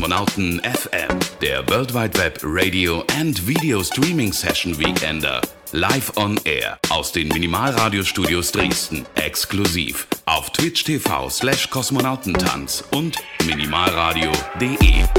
Kosmonauten FM, der World Wide Web Radio and Video Streaming Session Weekender. Live on Air aus den Minimalradiostudios Dresden. Exklusiv auf Twitch TV slash Kosmonautentanz und minimalradio.de.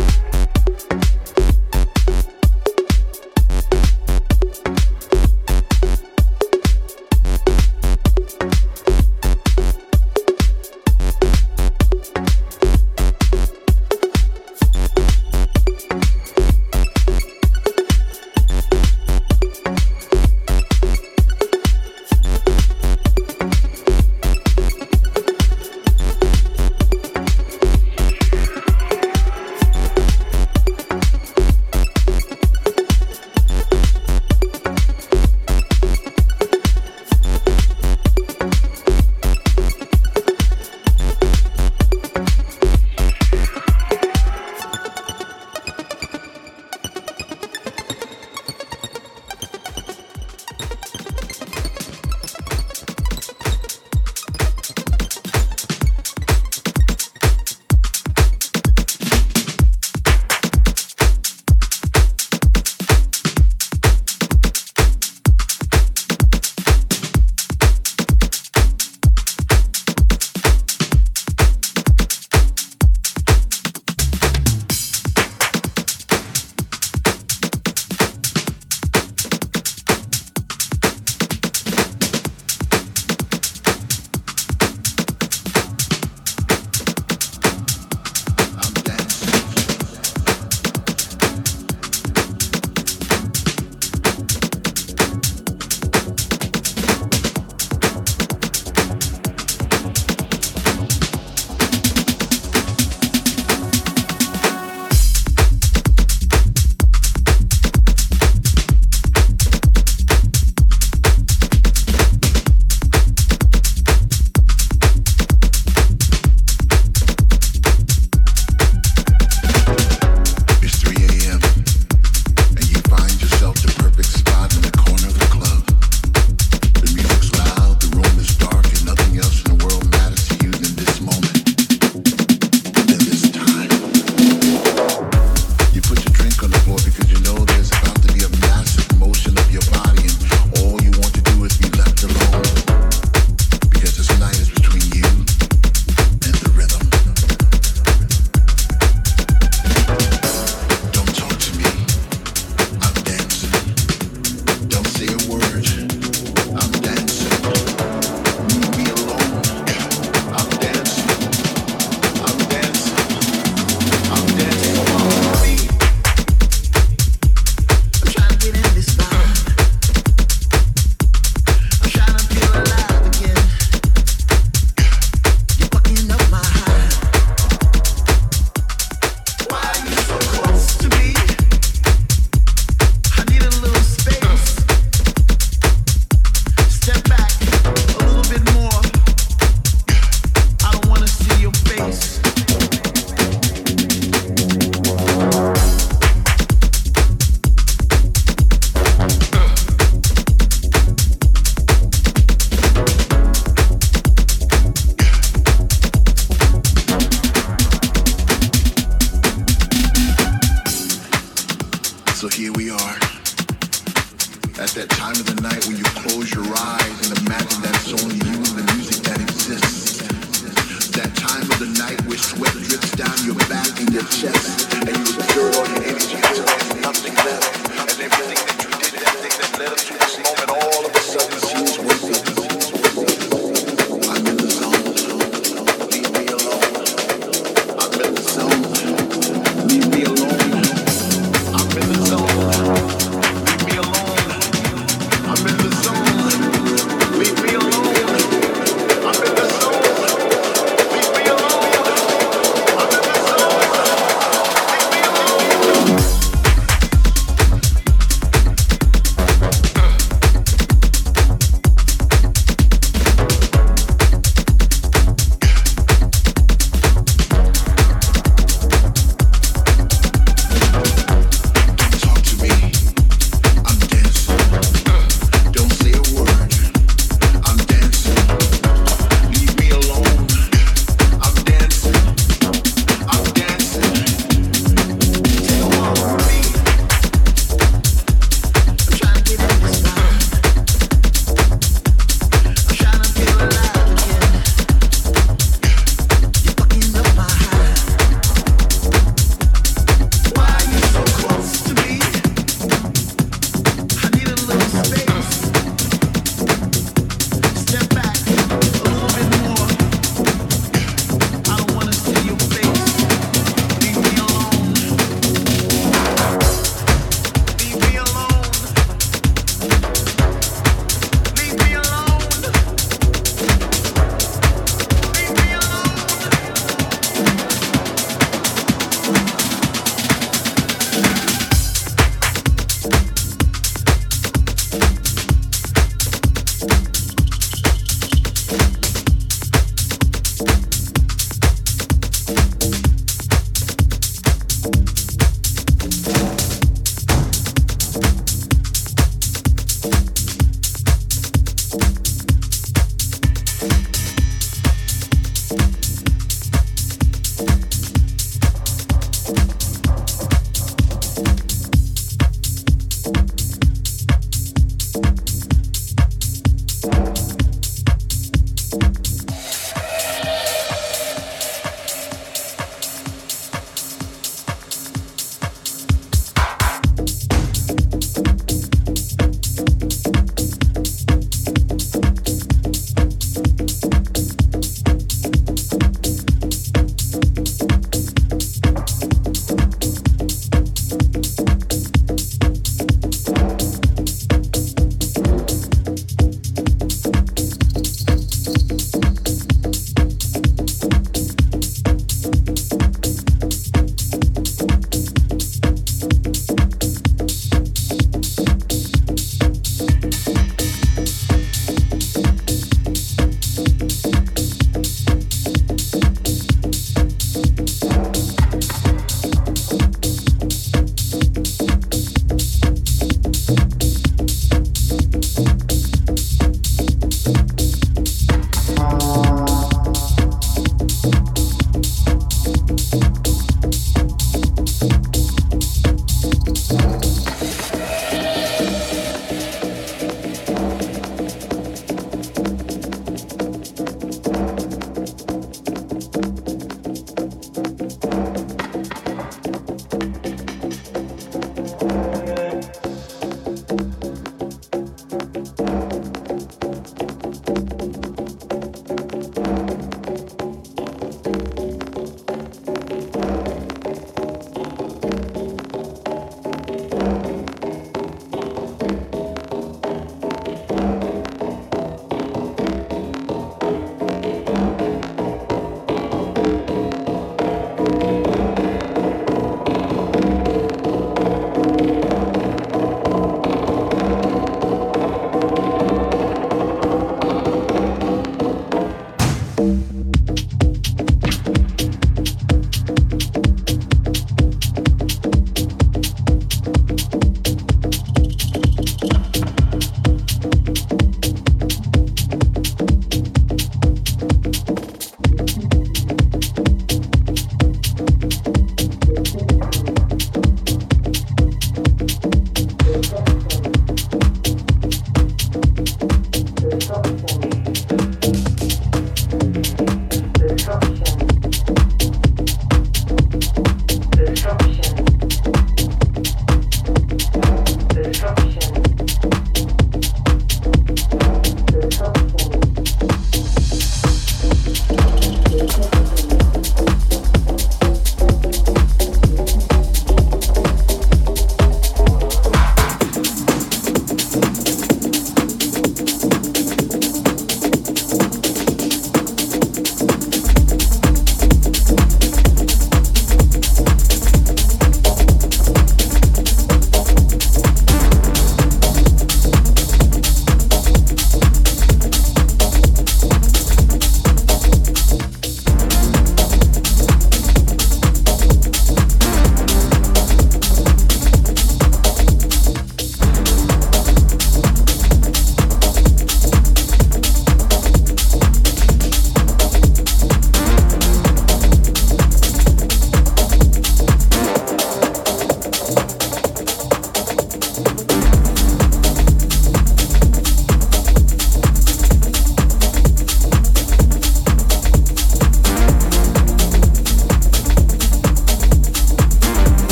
in your chest and you secure it on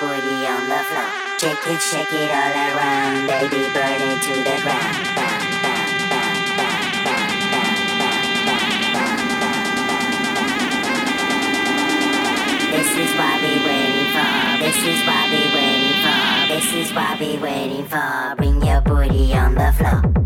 booty on the floor. Shake it, shake it all around, baby, burn it to the ground. This is what we waiting for. This is what we waiting for. This is what we waiting for. Bring your booty on the floor.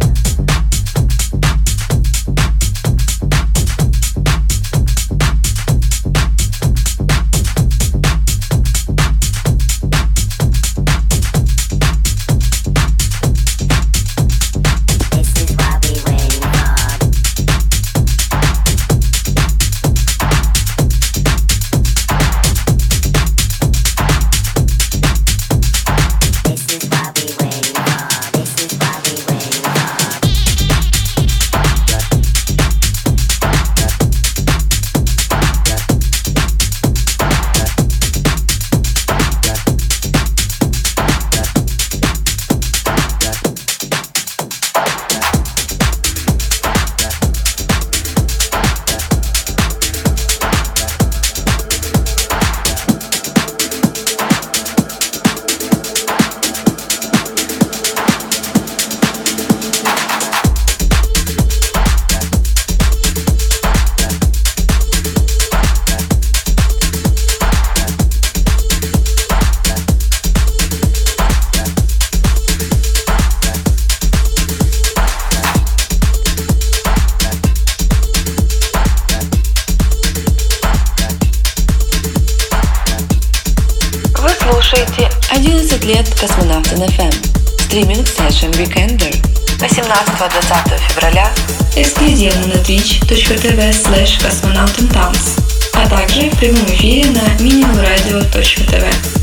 20 февраля. Эксклюзивно на twitch.tv slash космонавтом а также в прямом эфире на miniumradio.tv.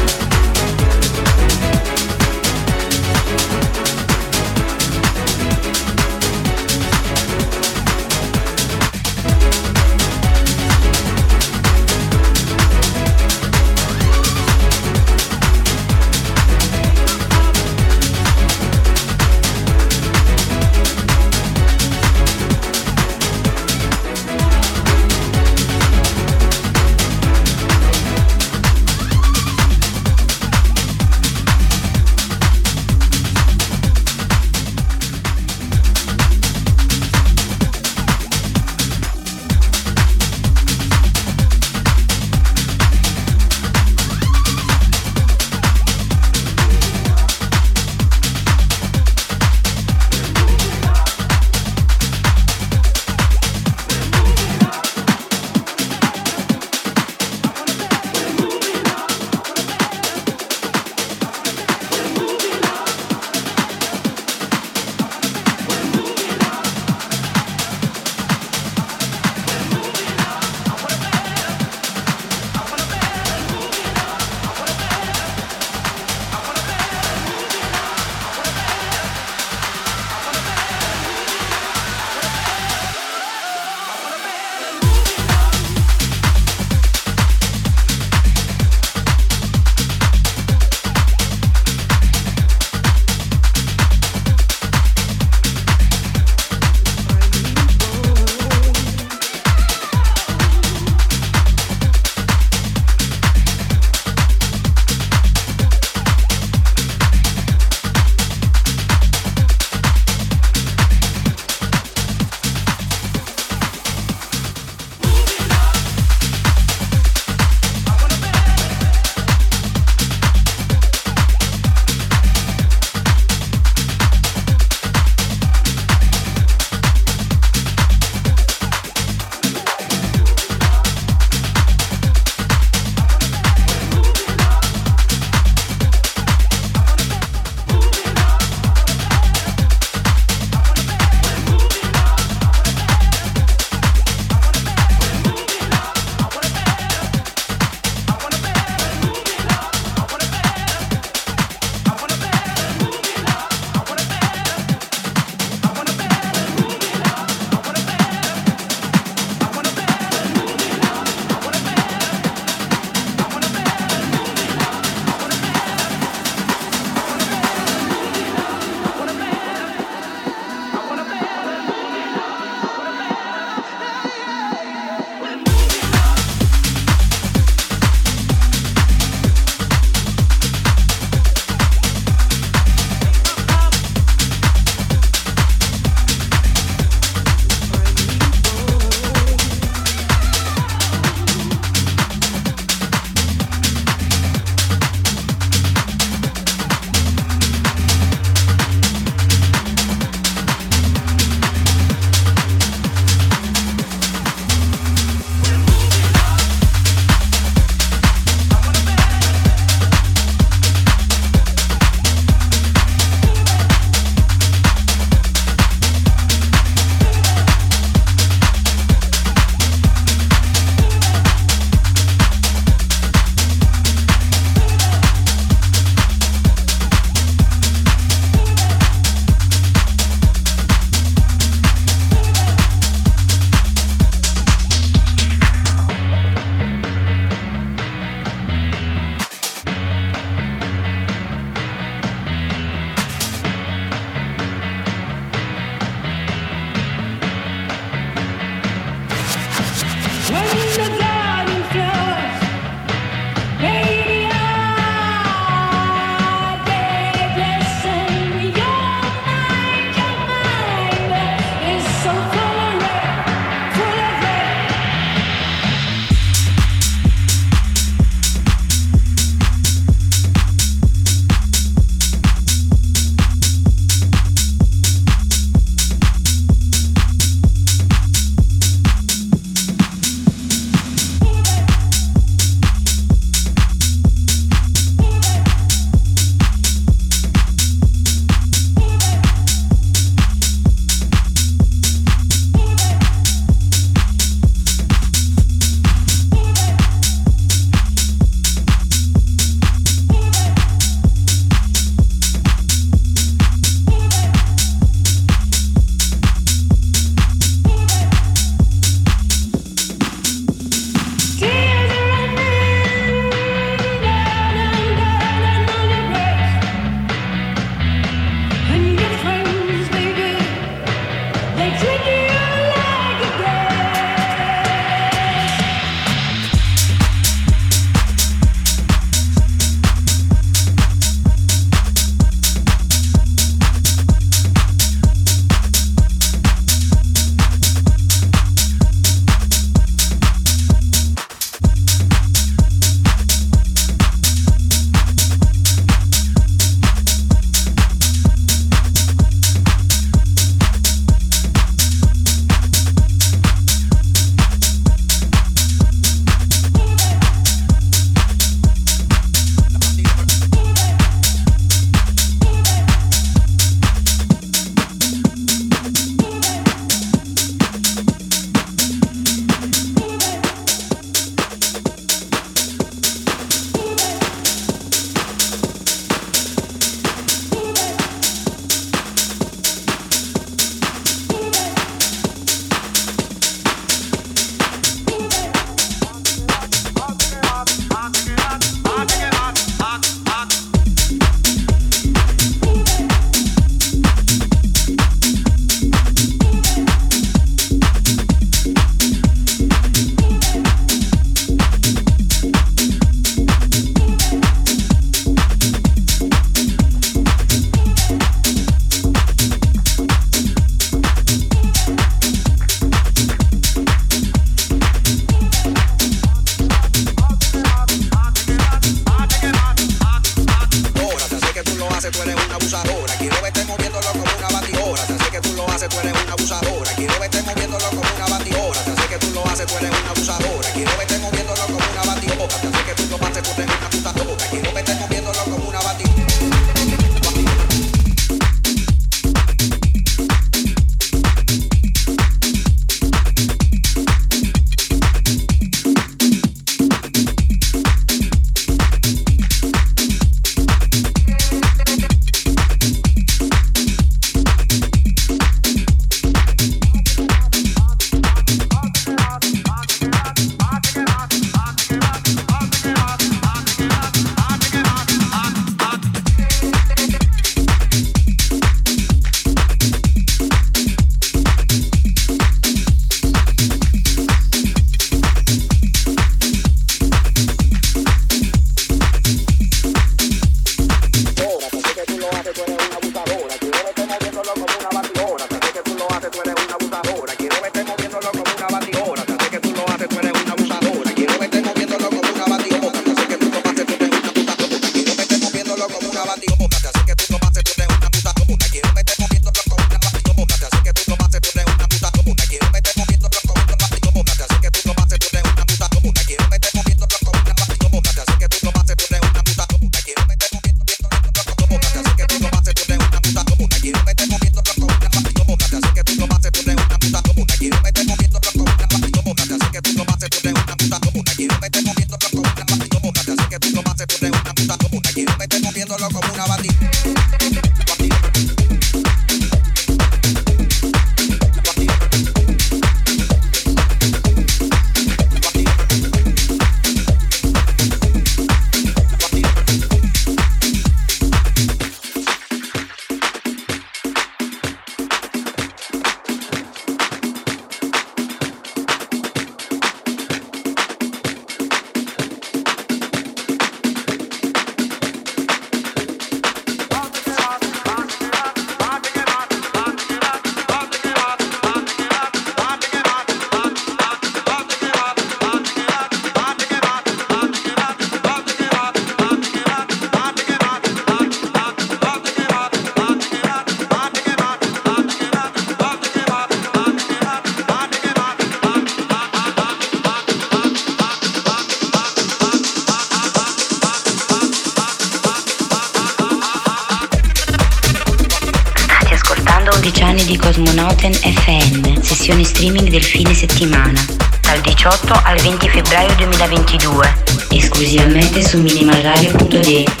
Cosmonauten FN, sessione streaming del fine settimana, dal 18 al 20 febbraio 2022, esclusivamente su minimalradio.de.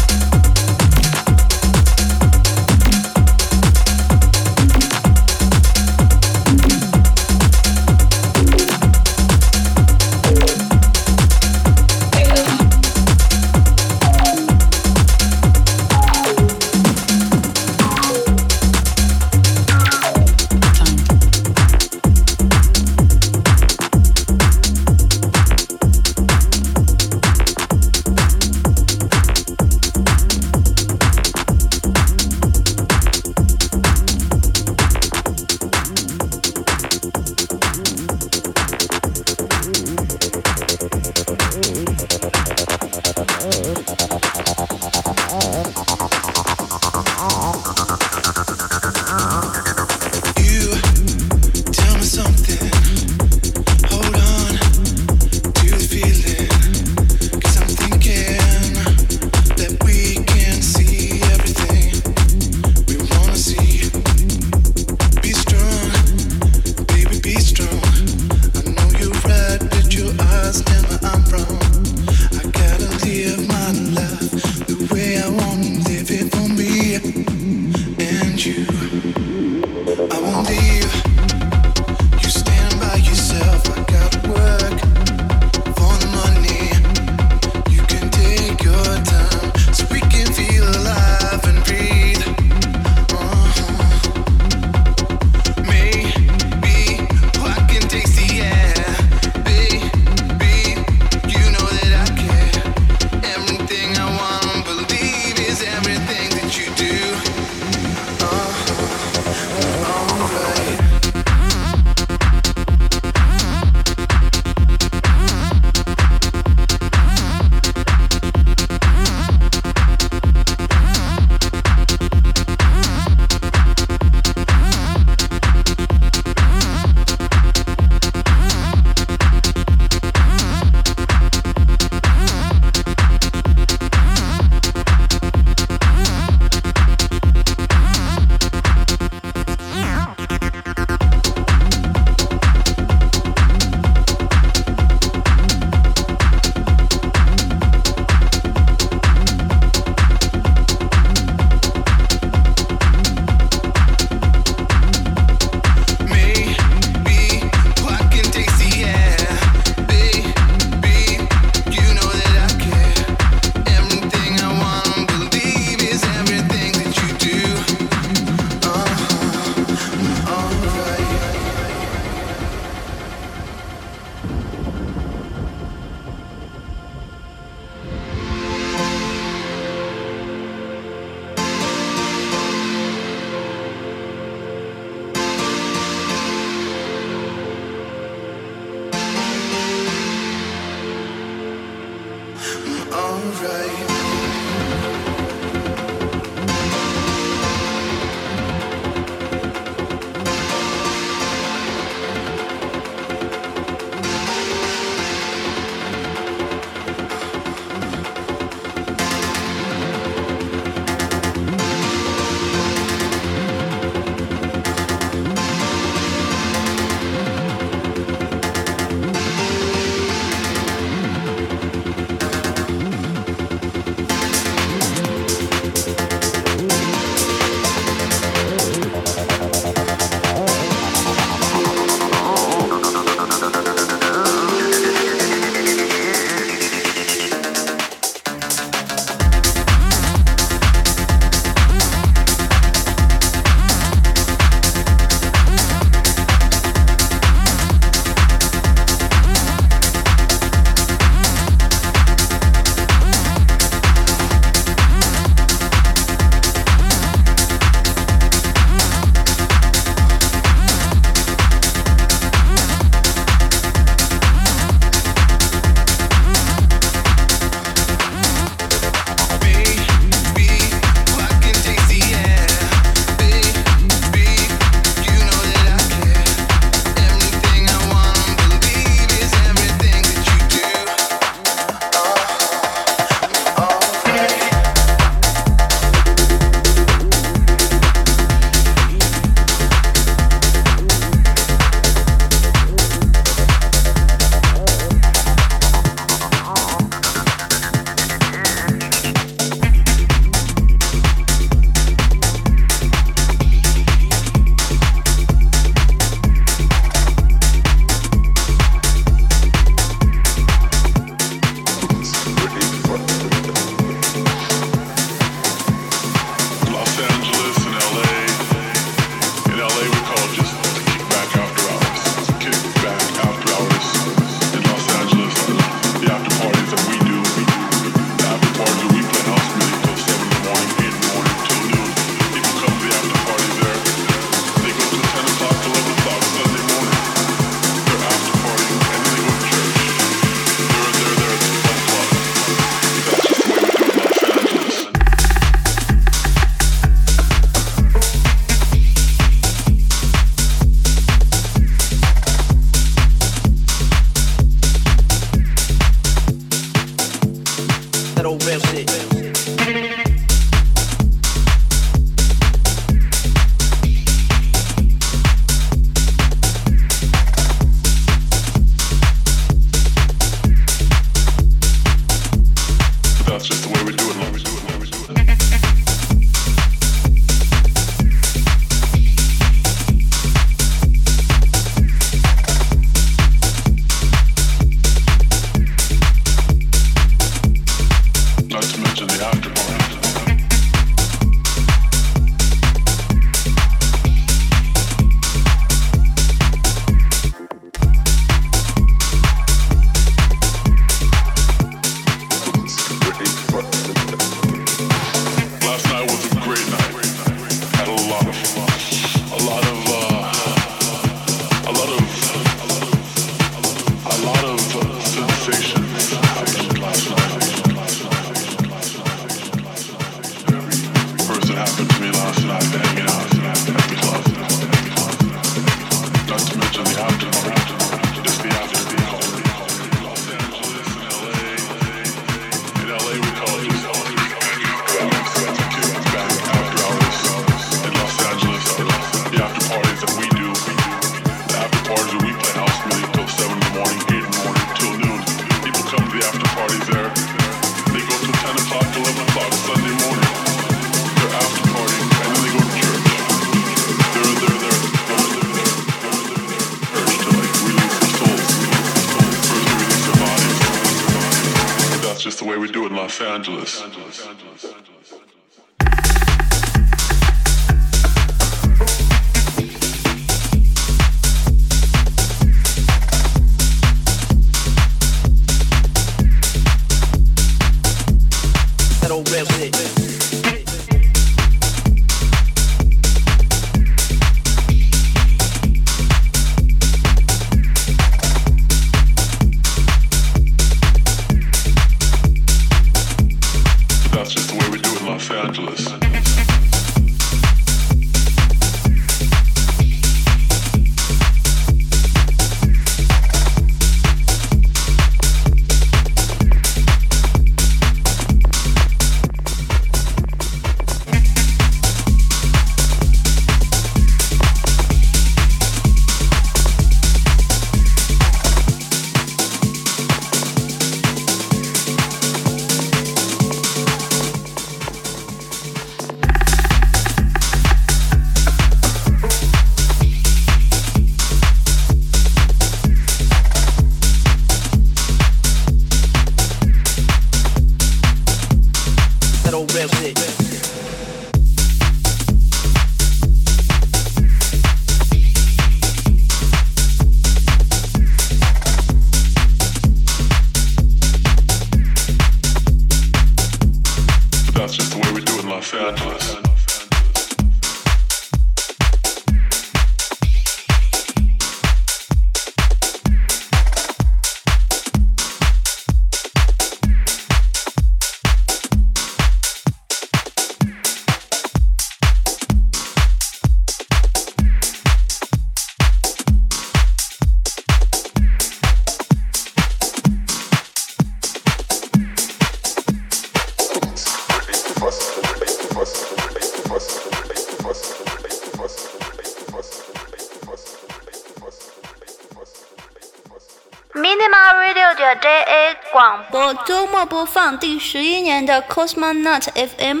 末播放第十一年的 Cosmonaut FM，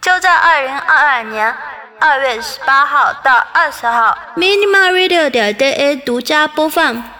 就在二零二二年二月十八号到二十号，Minimal Radio 点 DA 独家播放。